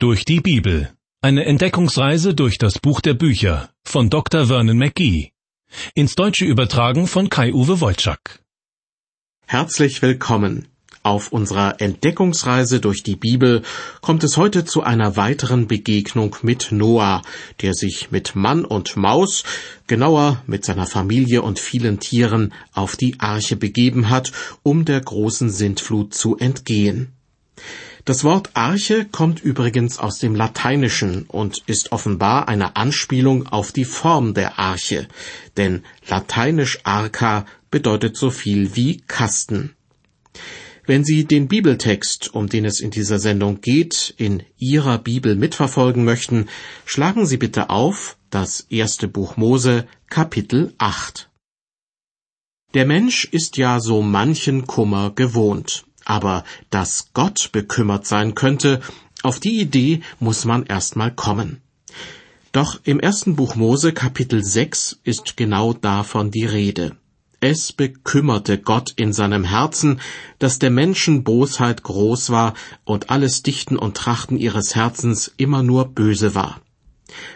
Durch die Bibel. Eine Entdeckungsreise durch das Buch der Bücher von Dr. Vernon McGee. Ins Deutsche übertragen von Kai-Uwe Wolczak. Herzlich willkommen. Auf unserer Entdeckungsreise durch die Bibel kommt es heute zu einer weiteren Begegnung mit Noah, der sich mit Mann und Maus, genauer mit seiner Familie und vielen Tieren, auf die Arche begeben hat, um der großen Sintflut zu entgehen. Das Wort Arche kommt übrigens aus dem Lateinischen und ist offenbar eine Anspielung auf die Form der Arche, denn lateinisch arca bedeutet so viel wie Kasten. Wenn Sie den Bibeltext, um den es in dieser Sendung geht, in Ihrer Bibel mitverfolgen möchten, schlagen Sie bitte auf das erste Buch Mose, Kapitel 8. Der Mensch ist ja so manchen Kummer gewohnt. Aber dass Gott bekümmert sein könnte, auf die Idee muss man erstmal kommen. Doch im ersten Buch Mose Kapitel 6 ist genau davon die Rede. Es bekümmerte Gott in seinem Herzen, dass der Menschen Bosheit groß war und alles Dichten und Trachten ihres Herzens immer nur böse war.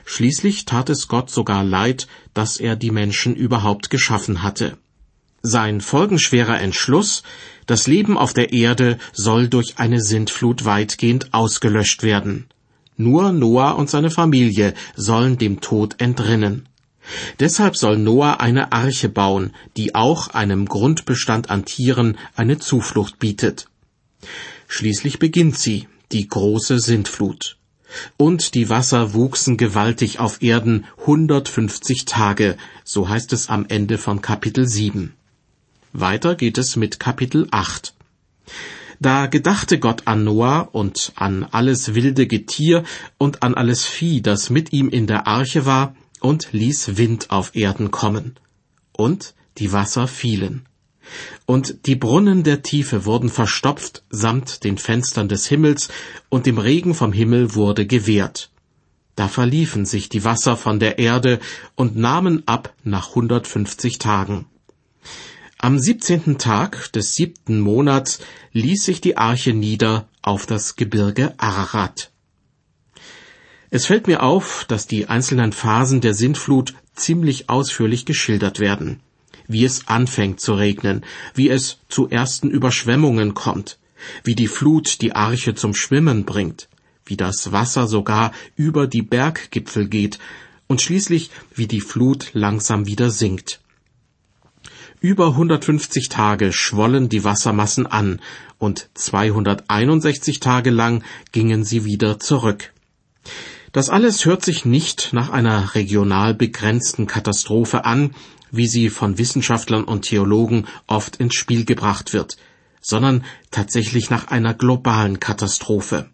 Schließlich tat es Gott sogar leid, dass er die Menschen überhaupt geschaffen hatte. Sein folgenschwerer Entschluss, das Leben auf der Erde soll durch eine Sintflut weitgehend ausgelöscht werden. Nur Noah und seine Familie sollen dem Tod entrinnen. Deshalb soll Noah eine Arche bauen, die auch einem Grundbestand an Tieren eine Zuflucht bietet. Schließlich beginnt sie, die große Sintflut. Und die Wasser wuchsen gewaltig auf Erden 150 Tage, so heißt es am Ende von Kapitel 7. Weiter geht es mit Kapitel 8. Da gedachte Gott an Noah und an alles wilde Getier und an alles Vieh, das mit ihm in der Arche war, und ließ Wind auf Erden kommen. Und die Wasser fielen. Und die Brunnen der Tiefe wurden verstopft samt den Fenstern des Himmels, und dem Regen vom Himmel wurde gewehrt. Da verliefen sich die Wasser von der Erde und nahmen ab nach hundertfünfzig Tagen. Am siebzehnten Tag des siebten Monats ließ sich die Arche nieder auf das Gebirge Ararat. Es fällt mir auf, dass die einzelnen Phasen der Sintflut ziemlich ausführlich geschildert werden. Wie es anfängt zu regnen, wie es zu ersten Überschwemmungen kommt, wie die Flut die Arche zum Schwimmen bringt, wie das Wasser sogar über die Berggipfel geht und schließlich wie die Flut langsam wieder sinkt. Über 150 Tage schwollen die Wassermassen an und 261 Tage lang gingen sie wieder zurück. Das alles hört sich nicht nach einer regional begrenzten Katastrophe an, wie sie von Wissenschaftlern und Theologen oft ins Spiel gebracht wird, sondern tatsächlich nach einer globalen Katastrophe.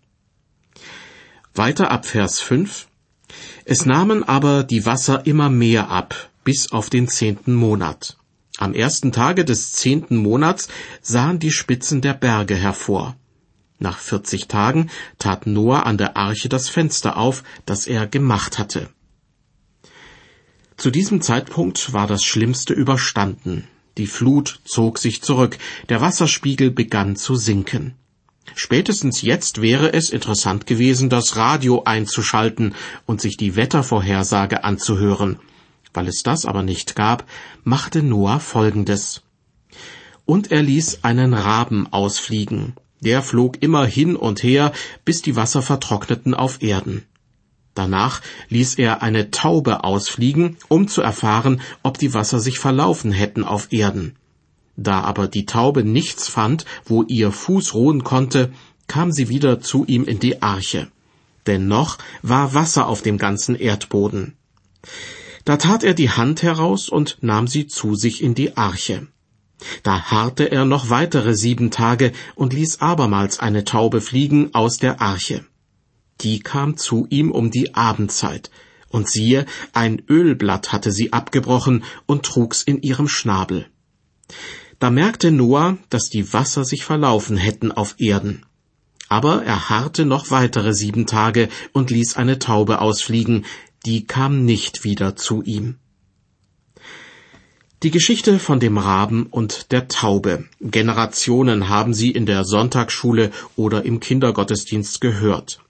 Weiter ab Vers 5. Es nahmen aber die Wasser immer mehr ab, bis auf den zehnten Monat. Am ersten Tage des zehnten Monats sahen die Spitzen der Berge hervor. Nach vierzig Tagen tat Noah an der Arche das Fenster auf, das er gemacht hatte. Zu diesem Zeitpunkt war das Schlimmste überstanden. Die Flut zog sich zurück, der Wasserspiegel begann zu sinken. Spätestens jetzt wäre es interessant gewesen, das Radio einzuschalten und sich die Wettervorhersage anzuhören. Weil es das aber nicht gab, machte Noah Folgendes. Und er ließ einen Raben ausfliegen. Der flog immer hin und her, bis die Wasser vertrockneten auf Erden. Danach ließ er eine Taube ausfliegen, um zu erfahren, ob die Wasser sich verlaufen hätten auf Erden. Da aber die Taube nichts fand, wo ihr Fuß ruhen konnte, kam sie wieder zu ihm in die Arche. Denn noch war Wasser auf dem ganzen Erdboden. Da tat er die Hand heraus und nahm sie zu sich in die Arche. Da harrte er noch weitere sieben Tage und ließ abermals eine Taube fliegen aus der Arche. Die kam zu ihm um die Abendzeit, und siehe, ein Ölblatt hatte sie abgebrochen und trug's in ihrem Schnabel. Da merkte Noah, dass die Wasser sich verlaufen hätten auf Erden. Aber er harrte noch weitere sieben Tage und ließ eine Taube ausfliegen, die kam nicht wieder zu ihm. Die Geschichte von dem Raben und der Taube. Generationen haben sie in der Sonntagsschule oder im Kindergottesdienst gehört.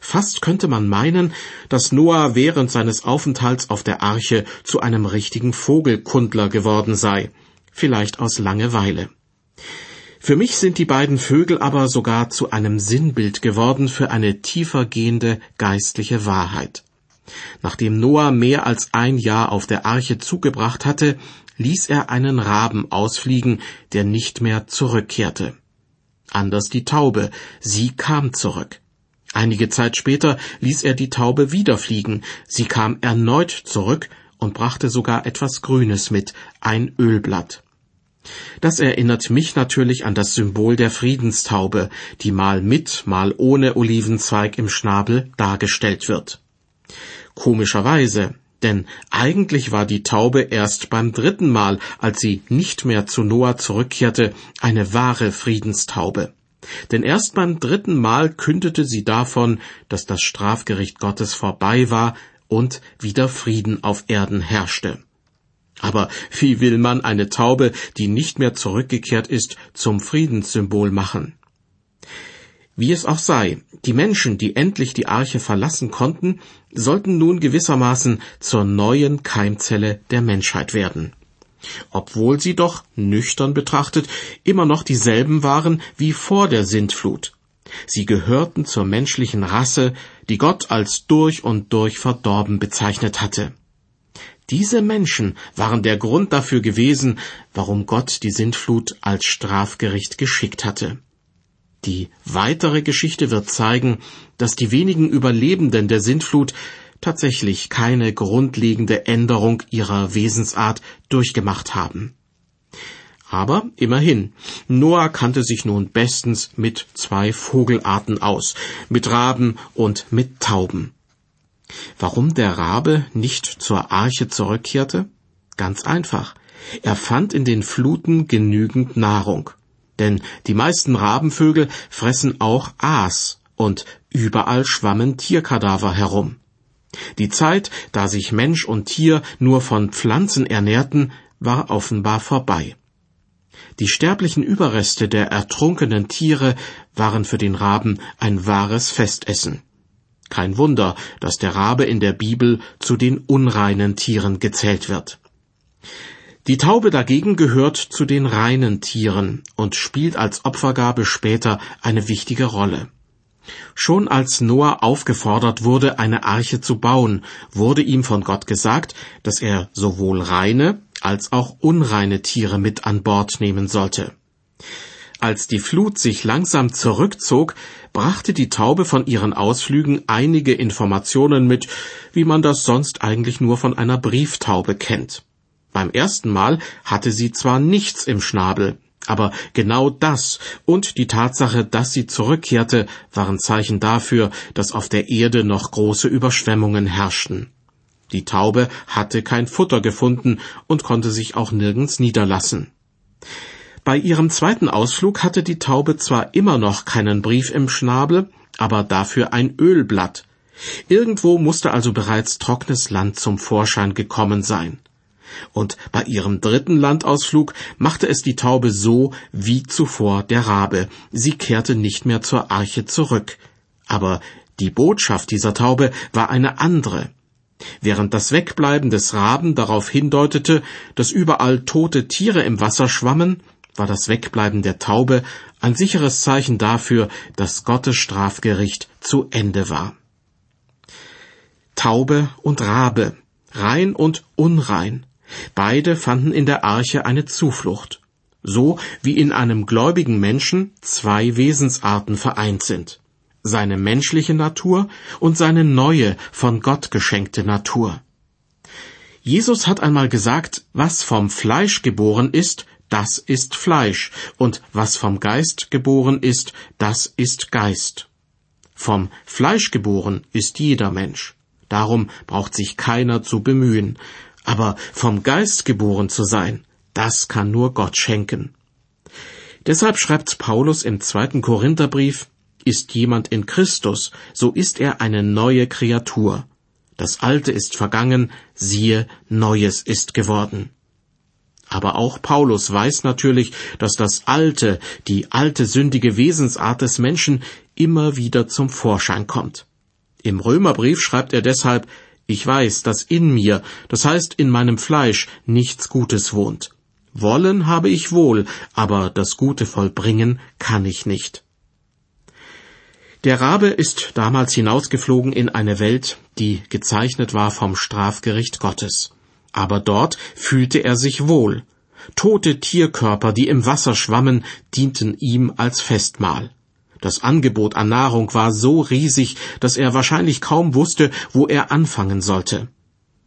Fast könnte man meinen, dass Noah während seines Aufenthalts auf der Arche zu einem richtigen Vogelkundler geworden sei, vielleicht aus Langeweile. Für mich sind die beiden Vögel aber sogar zu einem Sinnbild geworden für eine tiefer gehende geistliche Wahrheit. Nachdem Noah mehr als ein Jahr auf der Arche zugebracht hatte, ließ er einen Raben ausfliegen, der nicht mehr zurückkehrte. Anders die Taube, sie kam zurück. Einige Zeit später ließ er die Taube wieder fliegen, sie kam erneut zurück und brachte sogar etwas Grünes mit, ein Ölblatt. Das erinnert mich natürlich an das Symbol der Friedenstaube, die mal mit, mal ohne Olivenzweig im Schnabel dargestellt wird. Komischerweise, denn eigentlich war die Taube erst beim dritten Mal, als sie nicht mehr zu Noah zurückkehrte, eine wahre Friedenstaube. Denn erst beim dritten Mal kündete sie davon, dass das Strafgericht Gottes vorbei war und wieder Frieden auf Erden herrschte. Aber wie will man eine Taube, die nicht mehr zurückgekehrt ist, zum Friedenssymbol machen? Wie es auch sei, die Menschen, die endlich die Arche verlassen konnten, sollten nun gewissermaßen zur neuen Keimzelle der Menschheit werden. Obwohl sie doch, nüchtern betrachtet, immer noch dieselben waren wie vor der Sintflut. Sie gehörten zur menschlichen Rasse, die Gott als durch und durch verdorben bezeichnet hatte. Diese Menschen waren der Grund dafür gewesen, warum Gott die Sintflut als Strafgericht geschickt hatte. Die weitere Geschichte wird zeigen, dass die wenigen Überlebenden der Sintflut tatsächlich keine grundlegende Änderung ihrer Wesensart durchgemacht haben. Aber immerhin, Noah kannte sich nun bestens mit zwei Vogelarten aus, mit Raben und mit Tauben. Warum der Rabe nicht zur Arche zurückkehrte? Ganz einfach. Er fand in den Fluten genügend Nahrung. Denn die meisten Rabenvögel fressen auch Aas und überall schwammen Tierkadaver herum. Die Zeit, da sich Mensch und Tier nur von Pflanzen ernährten, war offenbar vorbei. Die sterblichen Überreste der ertrunkenen Tiere waren für den Raben ein wahres Festessen. Kein Wunder, dass der Rabe in der Bibel zu den unreinen Tieren gezählt wird. Die Taube dagegen gehört zu den reinen Tieren und spielt als Opfergabe später eine wichtige Rolle. Schon als Noah aufgefordert wurde, eine Arche zu bauen, wurde ihm von Gott gesagt, dass er sowohl reine als auch unreine Tiere mit an Bord nehmen sollte. Als die Flut sich langsam zurückzog, brachte die Taube von ihren Ausflügen einige Informationen mit, wie man das sonst eigentlich nur von einer Brieftaube kennt. Beim ersten Mal hatte sie zwar nichts im Schnabel, aber genau das und die Tatsache, dass sie zurückkehrte, waren Zeichen dafür, dass auf der Erde noch große Überschwemmungen herrschten. Die Taube hatte kein Futter gefunden und konnte sich auch nirgends niederlassen. Bei ihrem zweiten Ausflug hatte die Taube zwar immer noch keinen Brief im Schnabel, aber dafür ein Ölblatt. Irgendwo musste also bereits trockenes Land zum Vorschein gekommen sein. Und bei ihrem dritten Landausflug machte es die Taube so wie zuvor der Rabe. Sie kehrte nicht mehr zur Arche zurück. Aber die Botschaft dieser Taube war eine andere. Während das Wegbleiben des Raben darauf hindeutete, dass überall tote Tiere im Wasser schwammen, war das Wegbleiben der Taube ein sicheres Zeichen dafür, dass Gottes Strafgericht zu Ende war. Taube und Rabe, rein und unrein, beide fanden in der Arche eine Zuflucht, so wie in einem gläubigen Menschen zwei Wesensarten vereint sind seine menschliche Natur und seine neue, von Gott geschenkte Natur. Jesus hat einmal gesagt, was vom Fleisch geboren ist, das ist Fleisch, und was vom Geist geboren ist, das ist Geist. Vom Fleisch geboren ist jeder Mensch. Darum braucht sich keiner zu bemühen. Aber vom Geist geboren zu sein, das kann nur Gott schenken. Deshalb schreibt Paulus im zweiten Korintherbrief, ist jemand in Christus, so ist er eine neue Kreatur. Das Alte ist vergangen, siehe, Neues ist geworden. Aber auch Paulus weiß natürlich, dass das alte, die alte sündige Wesensart des Menschen immer wieder zum Vorschein kommt. Im Römerbrief schreibt er deshalb, ich weiß, dass in mir, das heißt in meinem Fleisch, nichts Gutes wohnt. Wollen habe ich wohl, aber das Gute vollbringen kann ich nicht. Der Rabe ist damals hinausgeflogen in eine Welt, die gezeichnet war vom Strafgericht Gottes. Aber dort fühlte er sich wohl. Tote Tierkörper, die im Wasser schwammen, dienten ihm als Festmahl. Das Angebot an Nahrung war so riesig, dass er wahrscheinlich kaum wusste, wo er anfangen sollte.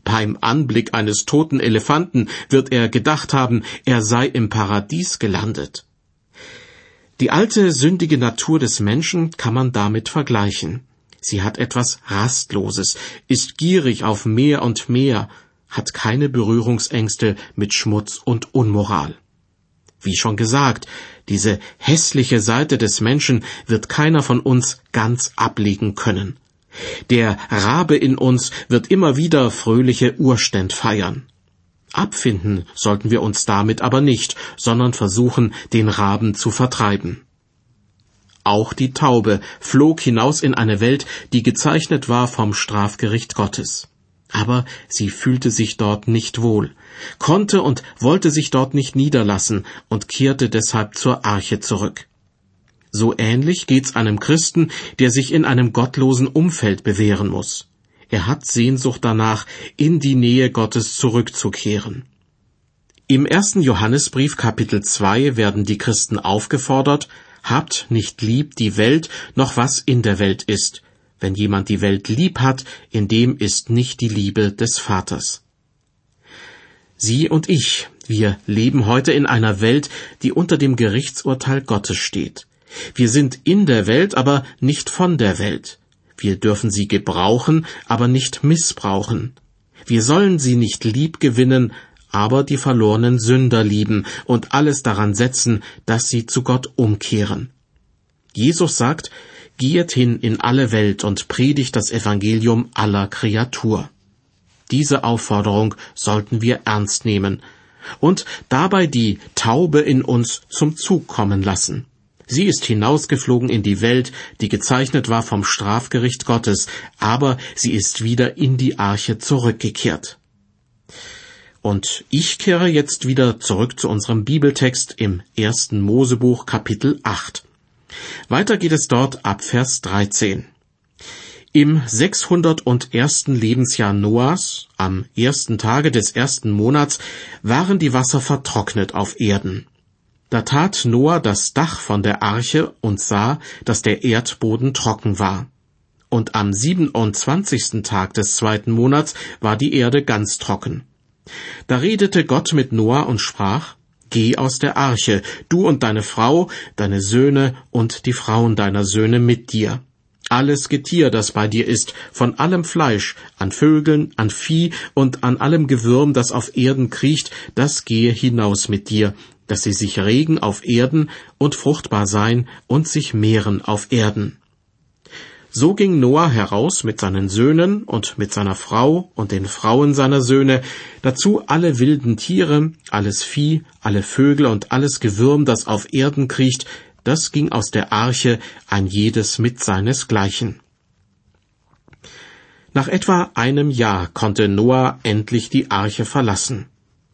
Beim Anblick eines toten Elefanten wird er gedacht haben, er sei im Paradies gelandet. Die alte sündige Natur des Menschen kann man damit vergleichen. Sie hat etwas Rastloses, ist gierig auf mehr und mehr, hat keine Berührungsängste mit Schmutz und Unmoral. Wie schon gesagt, diese hässliche Seite des Menschen wird keiner von uns ganz ablegen können. Der Rabe in uns wird immer wieder fröhliche Urständ feiern. Abfinden sollten wir uns damit aber nicht, sondern versuchen, den Raben zu vertreiben. Auch die Taube flog hinaus in eine Welt, die gezeichnet war vom Strafgericht Gottes. Aber sie fühlte sich dort nicht wohl, konnte und wollte sich dort nicht niederlassen und kehrte deshalb zur Arche zurück. So ähnlich geht's einem Christen, der sich in einem gottlosen Umfeld bewähren muss. Er hat Sehnsucht danach, in die Nähe Gottes zurückzukehren. Im ersten Johannesbrief Kapitel 2 werden die Christen aufgefordert, habt nicht lieb die Welt, noch was in der Welt ist. Wenn jemand die Welt lieb hat, in dem ist nicht die Liebe des Vaters. Sie und ich, wir leben heute in einer Welt, die unter dem Gerichtsurteil Gottes steht. Wir sind in der Welt, aber nicht von der Welt. Wir dürfen sie gebrauchen, aber nicht missbrauchen. Wir sollen sie nicht lieb gewinnen, aber die verlorenen Sünder lieben und alles daran setzen, dass sie zu Gott umkehren. Jesus sagt, Geht hin in alle Welt und predigt das Evangelium aller Kreatur. Diese Aufforderung sollten wir ernst nehmen und dabei die Taube in uns zum Zug kommen lassen. Sie ist hinausgeflogen in die Welt, die gezeichnet war vom Strafgericht Gottes, aber sie ist wieder in die Arche zurückgekehrt. Und ich kehre jetzt wieder zurück zu unserem Bibeltext im ersten Mosebuch Kapitel 8. Weiter geht es dort ab Vers 13. Im 601. Lebensjahr Noahs, am ersten Tage des ersten Monats, waren die Wasser vertrocknet auf Erden. Da tat Noah das Dach von der Arche und sah, dass der Erdboden trocken war. Und am 27. Tag des zweiten Monats war die Erde ganz trocken. Da redete Gott mit Noah und sprach, Geh aus der Arche, du und deine Frau, deine Söhne und die Frauen deiner Söhne mit dir. Alles Getier, das bei dir ist, von allem Fleisch, an Vögeln, an Vieh und an allem Gewürm, das auf Erden kriecht, das gehe hinaus mit dir, dass sie sich regen auf Erden und fruchtbar sein und sich mehren auf Erden. So ging Noah heraus mit seinen Söhnen und mit seiner Frau und den Frauen seiner Söhne, dazu alle wilden Tiere, alles Vieh, alle Vögel und alles Gewürm, das auf Erden kriecht, das ging aus der Arche, ein jedes mit seinesgleichen. Nach etwa einem Jahr konnte Noah endlich die Arche verlassen.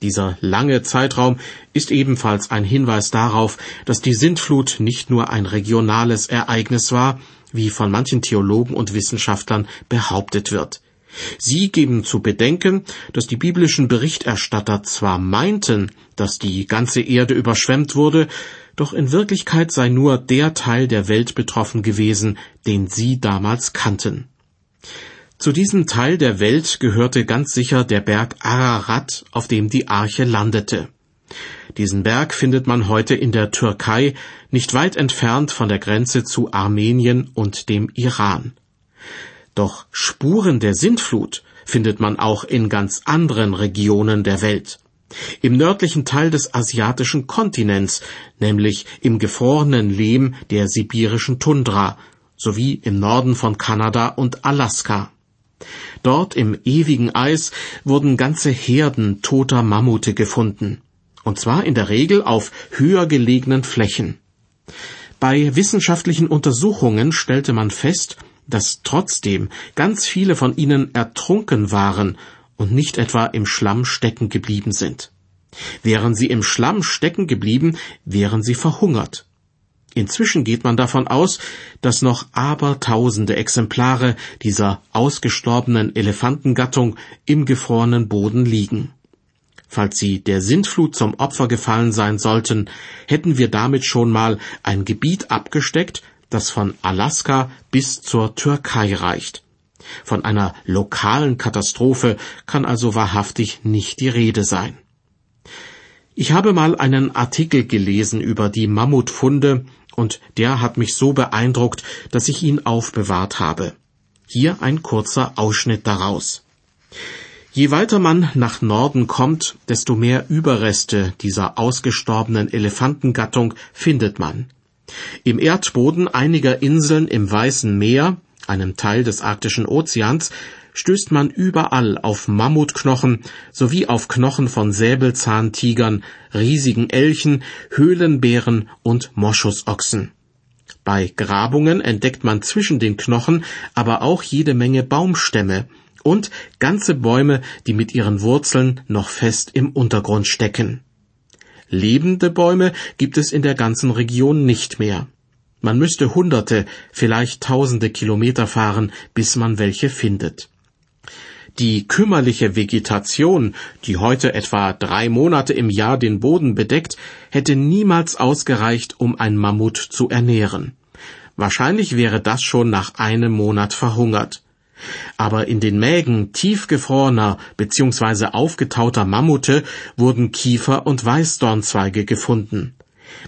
Dieser lange Zeitraum ist ebenfalls ein Hinweis darauf, dass die Sintflut nicht nur ein regionales Ereignis war, wie von manchen Theologen und Wissenschaftlern behauptet wird. Sie geben zu bedenken, dass die biblischen Berichterstatter zwar meinten, dass die ganze Erde überschwemmt wurde, doch in Wirklichkeit sei nur der Teil der Welt betroffen gewesen, den sie damals kannten. Zu diesem Teil der Welt gehörte ganz sicher der Berg Ararat, auf dem die Arche landete. Diesen Berg findet man heute in der Türkei, nicht weit entfernt von der Grenze zu Armenien und dem Iran. Doch Spuren der Sintflut findet man auch in ganz anderen Regionen der Welt. Im nördlichen Teil des asiatischen Kontinents, nämlich im gefrorenen Lehm der sibirischen Tundra, sowie im Norden von Kanada und Alaska. Dort im ewigen Eis wurden ganze Herden toter Mammute gefunden, und zwar in der Regel auf höher gelegenen Flächen. Bei wissenschaftlichen Untersuchungen stellte man fest, dass trotzdem ganz viele von ihnen ertrunken waren und nicht etwa im Schlamm stecken geblieben sind. Wären sie im Schlamm stecken geblieben, wären sie verhungert. Inzwischen geht man davon aus, dass noch abertausende Exemplare dieser ausgestorbenen Elefantengattung im gefrorenen Boden liegen. Falls sie der Sintflut zum Opfer gefallen sein sollten, hätten wir damit schon mal ein Gebiet abgesteckt, das von Alaska bis zur Türkei reicht. Von einer lokalen Katastrophe kann also wahrhaftig nicht die Rede sein. Ich habe mal einen Artikel gelesen über die Mammutfunde und der hat mich so beeindruckt, dass ich ihn aufbewahrt habe. Hier ein kurzer Ausschnitt daraus. Je weiter man nach Norden kommt, desto mehr Überreste dieser ausgestorbenen Elefantengattung findet man. Im Erdboden einiger Inseln im Weißen Meer, einem Teil des Arktischen Ozeans, stößt man überall auf Mammutknochen sowie auf Knochen von Säbelzahntigern, riesigen Elchen, Höhlenbären und Moschusochsen. Bei Grabungen entdeckt man zwischen den Knochen aber auch jede Menge Baumstämme und ganze Bäume, die mit ihren Wurzeln noch fest im Untergrund stecken. Lebende Bäume gibt es in der ganzen Region nicht mehr. Man müsste hunderte, vielleicht tausende Kilometer fahren, bis man welche findet. Die kümmerliche Vegetation, die heute etwa drei Monate im Jahr den Boden bedeckt, hätte niemals ausgereicht, um ein Mammut zu ernähren. Wahrscheinlich wäre das schon nach einem Monat verhungert. Aber in den Mägen tiefgefrorener bzw. aufgetauter Mammute wurden Kiefer und Weißdornzweige gefunden.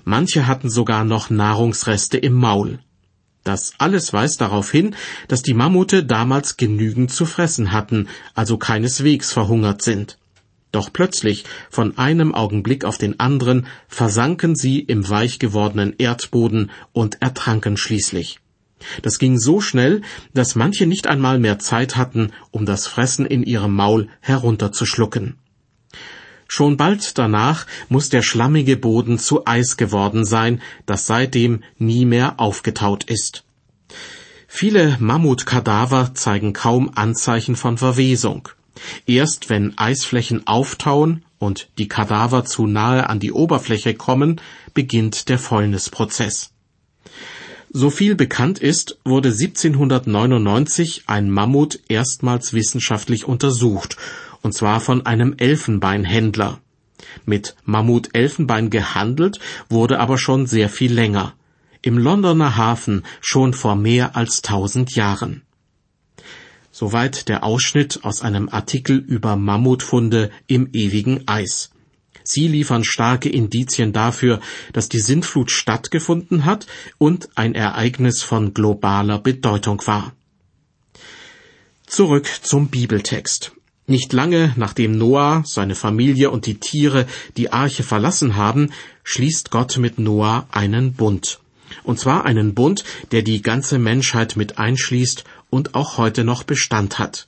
Manche hatten sogar noch Nahrungsreste im Maul. Das alles weist darauf hin, dass die Mammute damals genügend zu fressen hatten, also keineswegs verhungert sind. Doch plötzlich, von einem Augenblick auf den anderen, versanken sie im weich gewordenen Erdboden und ertranken schließlich. Das ging so schnell, dass manche nicht einmal mehr Zeit hatten, um das Fressen in ihrem Maul herunterzuschlucken. Schon bald danach muss der schlammige Boden zu Eis geworden sein, das seitdem nie mehr aufgetaut ist. Viele Mammutkadaver zeigen kaum Anzeichen von Verwesung. Erst wenn Eisflächen auftauen und die Kadaver zu nahe an die Oberfläche kommen, beginnt der Fäulnisprozess. So viel bekannt ist, wurde 1799 ein Mammut erstmals wissenschaftlich untersucht, und zwar von einem Elfenbeinhändler. Mit Mammut-Elfenbein gehandelt wurde aber schon sehr viel länger. Im Londoner Hafen schon vor mehr als tausend Jahren. Soweit der Ausschnitt aus einem Artikel über Mammutfunde im ewigen Eis. Sie liefern starke Indizien dafür, dass die Sintflut stattgefunden hat und ein Ereignis von globaler Bedeutung war. Zurück zum Bibeltext. Nicht lange nachdem Noah, seine Familie und die Tiere die Arche verlassen haben, schließt Gott mit Noah einen Bund. Und zwar einen Bund, der die ganze Menschheit mit einschließt und auch heute noch Bestand hat.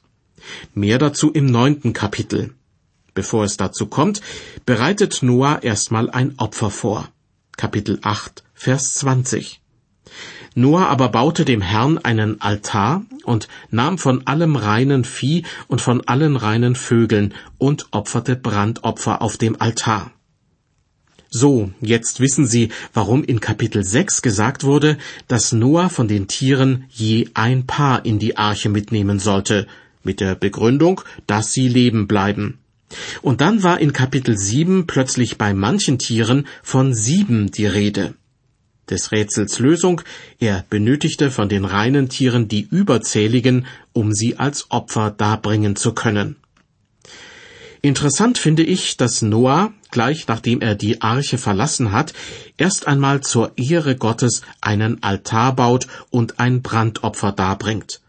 Mehr dazu im neunten Kapitel. Bevor es dazu kommt, bereitet Noah erstmal ein Opfer vor. Kapitel 8, Vers 20. Noah aber baute dem Herrn einen Altar und nahm von allem reinen Vieh und von allen reinen Vögeln und opferte Brandopfer auf dem Altar. So, jetzt wissen Sie, warum in Kapitel 6 gesagt wurde, dass Noah von den Tieren je ein Paar in die Arche mitnehmen sollte, mit der Begründung, dass sie leben bleiben. Und dann war in Kapitel 7 plötzlich bei manchen Tieren von sieben die Rede. Des Rätsels Lösung, er benötigte von den reinen Tieren die überzähligen, um sie als Opfer darbringen zu können. Interessant finde ich, dass Noah, gleich nachdem er die Arche verlassen hat, erst einmal zur Ehre Gottes einen Altar baut und ein Brandopfer darbringt.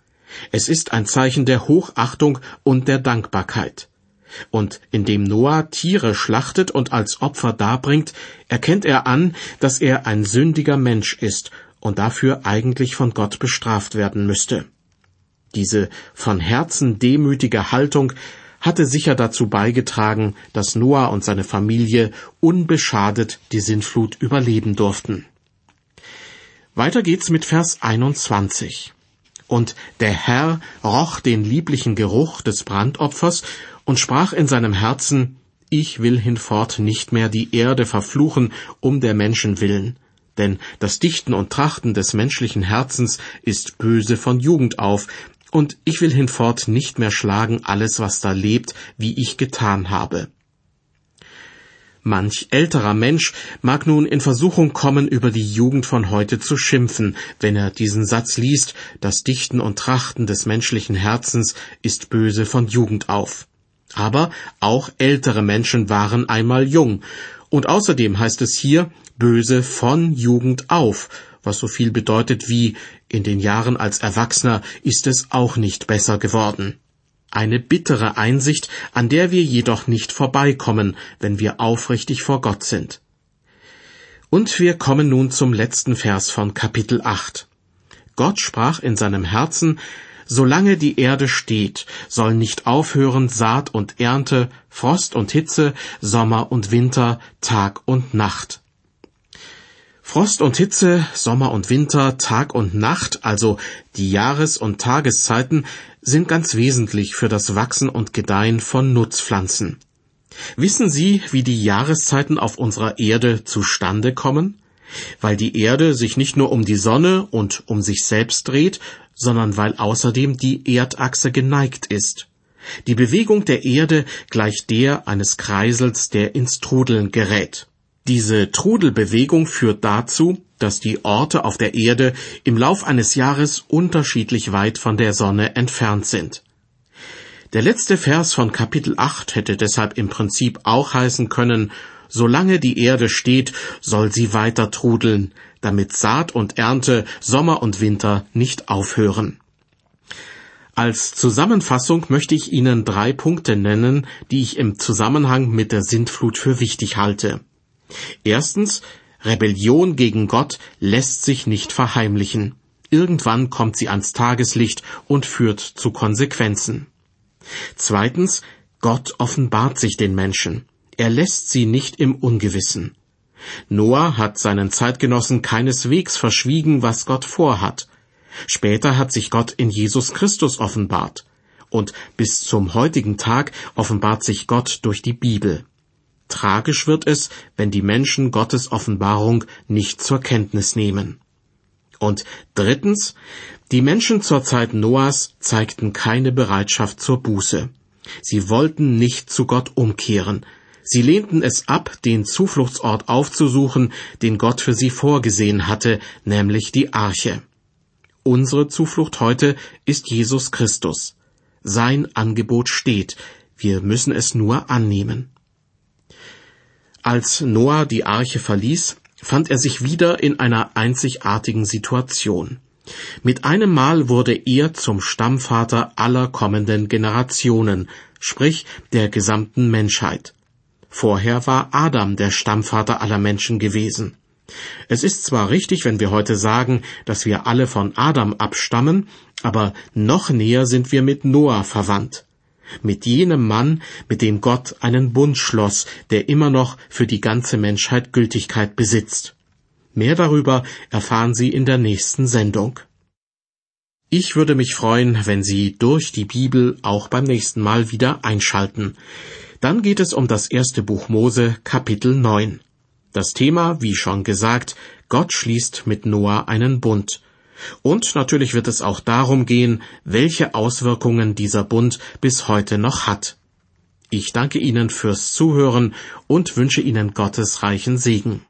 Es ist ein Zeichen der Hochachtung und der Dankbarkeit. Und indem Noah Tiere schlachtet und als Opfer darbringt, erkennt er an, dass er ein sündiger Mensch ist und dafür eigentlich von Gott bestraft werden müsste. Diese von Herzen demütige Haltung hatte sicher dazu beigetragen, dass Noah und seine Familie unbeschadet die Sintflut überleben durften. Weiter geht's mit Vers 21. Und der Herr roch den lieblichen Geruch des Brandopfers und sprach in seinem Herzen, ich will hinfort nicht mehr die Erde verfluchen um der Menschen willen. Denn das Dichten und Trachten des menschlichen Herzens ist böse von Jugend auf, und ich will hinfort nicht mehr schlagen alles, was da lebt, wie ich getan habe. Manch älterer Mensch mag nun in Versuchung kommen, über die Jugend von heute zu schimpfen, wenn er diesen Satz liest, das Dichten und Trachten des menschlichen Herzens ist böse von Jugend auf. Aber auch ältere Menschen waren einmal jung, und außerdem heißt es hier böse von Jugend auf, was so viel bedeutet wie in den Jahren als Erwachsener ist es auch nicht besser geworden. Eine bittere Einsicht, an der wir jedoch nicht vorbeikommen, wenn wir aufrichtig vor Gott sind. Und wir kommen nun zum letzten Vers von Kapitel 8. Gott sprach in seinem Herzen, Solange die Erde steht, soll nicht aufhören Saat und Ernte, Frost und Hitze, Sommer und Winter, Tag und Nacht. Frost und Hitze, Sommer und Winter, Tag und Nacht, also die Jahres- und Tageszeiten, sind ganz wesentlich für das Wachsen und Gedeihen von Nutzpflanzen. Wissen Sie, wie die Jahreszeiten auf unserer Erde zustande kommen? Weil die Erde sich nicht nur um die Sonne und um sich selbst dreht, sondern weil außerdem die Erdachse geneigt ist. Die Bewegung der Erde gleicht der eines Kreisels, der ins Trudeln gerät. Diese Trudelbewegung führt dazu, dass die Orte auf der Erde im Lauf eines Jahres unterschiedlich weit von der Sonne entfernt sind. Der letzte Vers von Kapitel 8 hätte deshalb im Prinzip auch heißen können, solange die Erde steht, soll sie weiter trudeln, damit Saat und Ernte, Sommer und Winter nicht aufhören. Als Zusammenfassung möchte ich Ihnen drei Punkte nennen, die ich im Zusammenhang mit der Sintflut für wichtig halte. Erstens, Rebellion gegen Gott lässt sich nicht verheimlichen. Irgendwann kommt sie ans Tageslicht und führt zu Konsequenzen. Zweitens, Gott offenbart sich den Menschen. Er lässt sie nicht im Ungewissen. Noah hat seinen Zeitgenossen keineswegs verschwiegen, was Gott vorhat. Später hat sich Gott in Jesus Christus offenbart. Und bis zum heutigen Tag offenbart sich Gott durch die Bibel. Tragisch wird es, wenn die Menschen Gottes Offenbarung nicht zur Kenntnis nehmen. Und drittens, die Menschen zur Zeit Noahs zeigten keine Bereitschaft zur Buße. Sie wollten nicht zu Gott umkehren. Sie lehnten es ab, den Zufluchtsort aufzusuchen, den Gott für sie vorgesehen hatte, nämlich die Arche. Unsere Zuflucht heute ist Jesus Christus. Sein Angebot steht, wir müssen es nur annehmen. Als Noah die Arche verließ, fand er sich wieder in einer einzigartigen Situation. Mit einem Mal wurde er zum Stammvater aller kommenden Generationen, sprich der gesamten Menschheit. Vorher war Adam der Stammvater aller Menschen gewesen. Es ist zwar richtig, wenn wir heute sagen, dass wir alle von Adam abstammen, aber noch näher sind wir mit Noah verwandt mit jenem Mann, mit dem Gott einen Bund schloss, der immer noch für die ganze Menschheit Gültigkeit besitzt. Mehr darüber erfahren Sie in der nächsten Sendung. Ich würde mich freuen, wenn Sie durch die Bibel auch beim nächsten Mal wieder einschalten. Dann geht es um das erste Buch Mose, Kapitel 9. Das Thema, wie schon gesagt, Gott schließt mit Noah einen Bund. Und natürlich wird es auch darum gehen, welche Auswirkungen dieser Bund bis heute noch hat. Ich danke Ihnen fürs Zuhören und wünsche Ihnen Gottes reichen Segen.